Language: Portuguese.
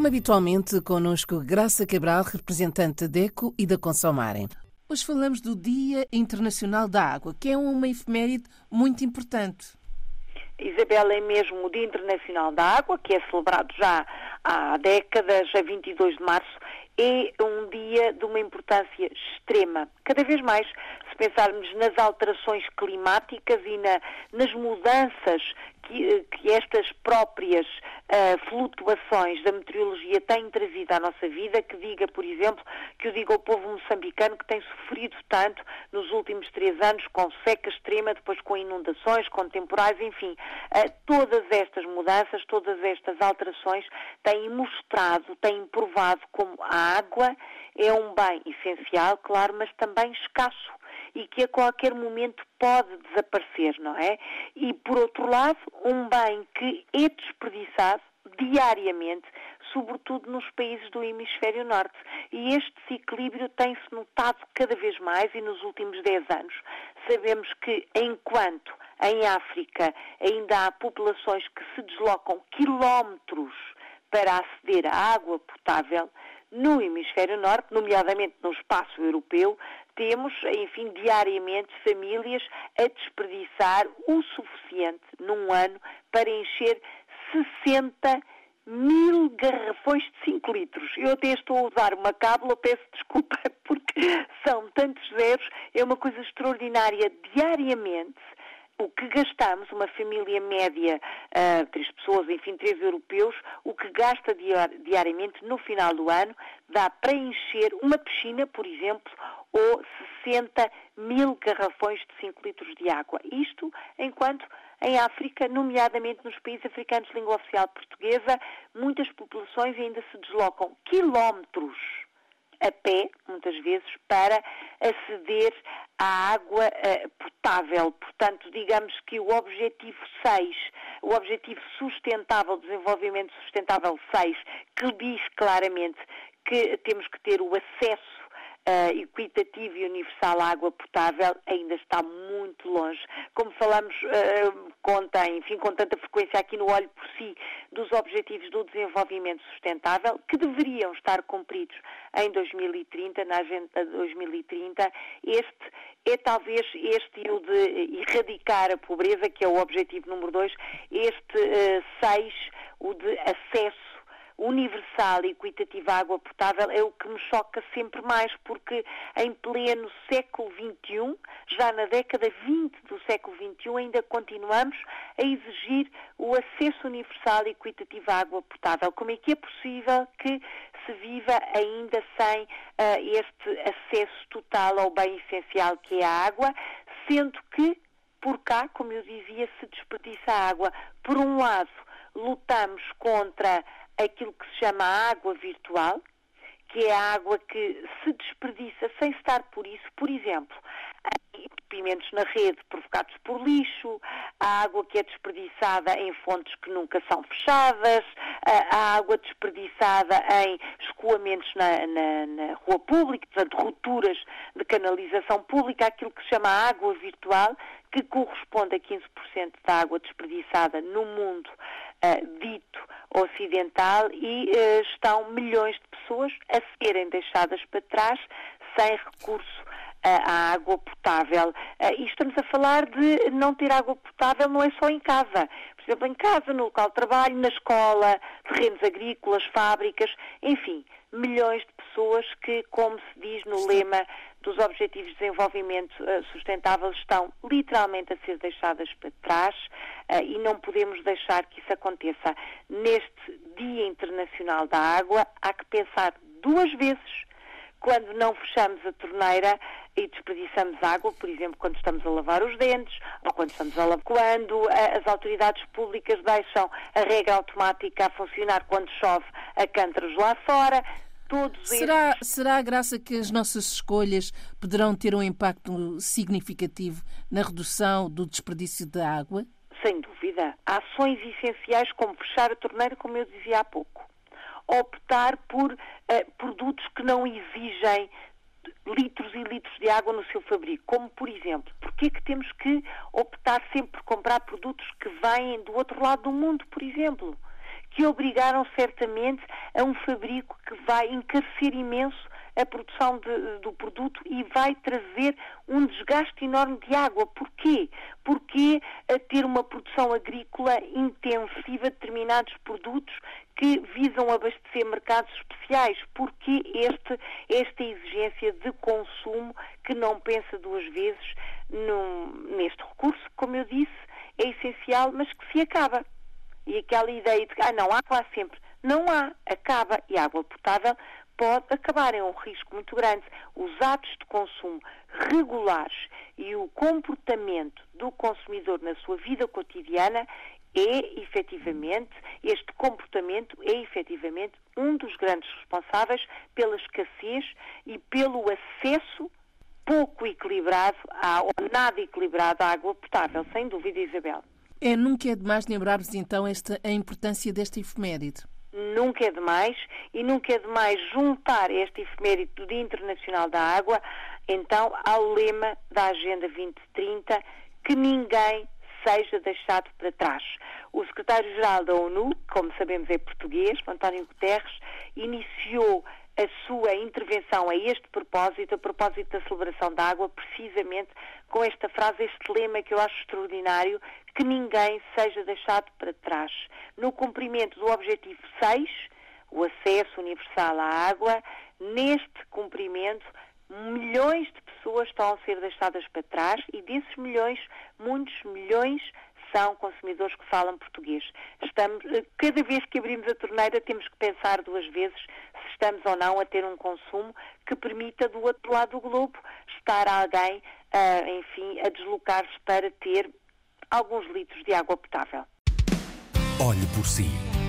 Como habitualmente, connosco Graça Cabral, representante da ECO e da Consomarem. Hoje falamos do Dia Internacional da Água, que é uma efeméride muito importante. Isabel, é mesmo o Dia Internacional da Água, que é celebrado já há décadas, a 22 de março, é um dia de uma importância extrema. Cada vez mais, pensarmos nas alterações climáticas e na, nas mudanças que, que estas próprias uh, flutuações da meteorologia têm trazido à nossa vida, que diga, por exemplo, que o diga ao povo moçambicano que tem sofrido tanto nos últimos três anos com seca extrema, depois com inundações, com temporais, enfim, uh, todas estas mudanças, todas estas alterações têm mostrado, têm provado como a água é um bem essencial, claro, mas também escasso e que a qualquer momento pode desaparecer, não é? E, por outro lado, um bem que é desperdiçado diariamente, sobretudo nos países do hemisfério norte. E este desequilíbrio tem-se notado cada vez mais e nos últimos 10 anos. Sabemos que enquanto em África ainda há populações que se deslocam quilómetros para aceder à água potável, no hemisfério norte, nomeadamente no espaço europeu, temos, enfim, diariamente famílias a desperdiçar o suficiente num ano para encher 60 mil garrafões de 5 litros. Eu até estou a usar uma cábula, peço desculpa, porque são tantos zeros, é uma coisa extraordinária diariamente o que gastamos, uma família média, uh, três pessoas, enfim, três europeus, o que gasta diariamente no final do ano dá para encher uma piscina, por exemplo, ou 60 mil garrafões de 5 litros de água. Isto enquanto em África, nomeadamente nos países africanos de língua oficial portuguesa, muitas populações ainda se deslocam quilómetros a pé, muitas vezes, para aceder à água uh, potável. Portanto, digamos que o objetivo 6, o objetivo sustentável, desenvolvimento sustentável 6, que diz claramente que temos que ter o acesso uh, equitativo e universal à água potável ainda está muito longe. Como falamos uh, conta, enfim, com tanta frequência aqui no Olho por Si, dos Objetivos do Desenvolvimento Sustentável, que deveriam estar cumpridos em 2030, na Agenda 2030, este é talvez este e o de erradicar a pobreza, que é o objetivo número dois, este uh, seis, o de acesso universal e equitativa água potável é o que me choca sempre mais, porque em pleno século XXI, já na década 20 do século XXI, ainda continuamos a exigir o acesso universal e equitativo à água potável. Como é que é possível que se viva ainda sem uh, este acesso total ao bem essencial que é a água, sendo que por cá, como eu dizia, se desperdiça a água. Por um lado, lutamos contra aquilo que se chama água virtual, que é a água que se desperdiça sem estar por isso. Por exemplo, entupimentos na rede provocados por lixo, a água que é desperdiçada em fontes que nunca são fechadas, a água desperdiçada em escoamentos na, na, na rua pública, portanto, rupturas de canalização pública, aquilo que se chama água virtual, que corresponde a 15% da água desperdiçada no mundo uh, dito ocidental e uh, estão milhões de pessoas a serem deixadas para trás sem recurso à água potável. E estamos a falar de não ter água potável não é só em casa. Por exemplo, em casa, no local de trabalho, na escola, terrenos agrícolas, fábricas, enfim, milhões de pessoas que, como se diz no lema dos Objetivos de Desenvolvimento uh, Sustentável, estão literalmente a ser deixadas para trás uh, e não podemos deixar que isso aconteça. Neste Dia Internacional da Água, há que pensar duas vezes quando não fechamos a torneira e desperdiçamos água, por exemplo, quando estamos a lavar os dentes ou quando estamos a lavar. Quando as autoridades públicas deixam a regra automática a funcionar quando chove a cântaros lá fora, todos será, estes... será, Graça, que as nossas escolhas poderão ter um impacto significativo na redução do desperdício de água? Sem dúvida. Ações essenciais como fechar a torneira, como eu dizia há pouco. Optar por uh, produtos que não exigem litros e litros de água no seu fabrico, como por exemplo, porque é que temos que optar sempre por comprar produtos que vêm do outro lado do mundo, por exemplo? Que obrigaram certamente a um fabrico que vai encarecer imenso a produção de, do produto e vai trazer um desgaste enorme de água. Porquê? Porque a ter uma produção agrícola intensiva de determinados produtos que visam abastecer mercados especiais. Porque este, esta exigência de consumo que não pensa duas vezes num, neste recurso, como eu disse, é essencial, mas que se acaba. E aquela ideia de que ah, não há lá sempre. Não há, acaba. E água potável pode acabar. É um risco muito grande. Os atos de consumo regulares e o comportamento do consumidor na sua vida cotidiana é efetivamente, este comportamento é efetivamente um dos grandes responsáveis pela escassez e pelo acesso pouco equilibrado ou nada equilibrado à água potável, sem dúvida, Isabel. É, nunca é demais lembrarmos então esta, a importância desta efeméride nunca é demais e nunca é demais juntar este efeméride do Dia Internacional da Água, então, ao lema da Agenda 2030, que ninguém seja deixado para trás. O secretário-geral da ONU, como sabemos é português, António Guterres, iniciou a sua intervenção a este propósito, a propósito da celebração da água, precisamente com esta frase, este lema que eu acho extraordinário, que ninguém seja deixado para trás. No cumprimento do objetivo 6, o acesso universal à água, neste cumprimento, milhões de pessoas estão a ser deixadas para trás e desses milhões, muitos milhões são consumidores que falam português. Estamos, cada vez que abrimos a torneira temos que pensar duas vezes se estamos ou não a ter um consumo que permita do outro lado do globo estar alguém, uh, enfim, a deslocar-se para ter alguns litros de água potável. Olhe por si.